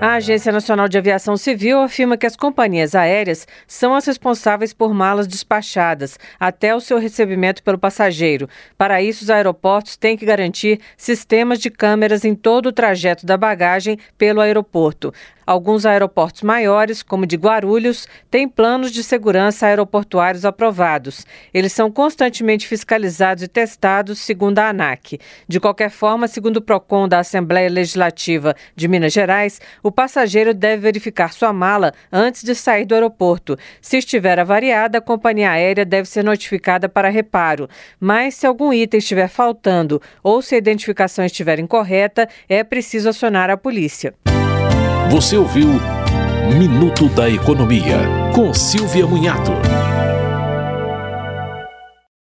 A Agência Nacional de Aviação Civil afirma que as companhias aéreas são as responsáveis por malas despachadas até o seu recebimento pelo passageiro. Para isso, os aeroportos têm que garantir sistemas de câmeras em todo o trajeto da bagagem pelo aeroporto. Alguns aeroportos maiores, como de Guarulhos, têm planos de segurança aeroportuários aprovados. Eles são constantemente fiscalizados e testados, segundo a ANAC. De qualquer forma, segundo o PROCON da Assembleia Legislativa de Minas Gerais, o passageiro deve verificar sua mala antes de sair do aeroporto. Se estiver avariada, a companhia aérea deve ser notificada para reparo. Mas se algum item estiver faltando ou se a identificação estiver incorreta, é preciso acionar a polícia. Você ouviu Minuto da Economia, com Silvia Munhato.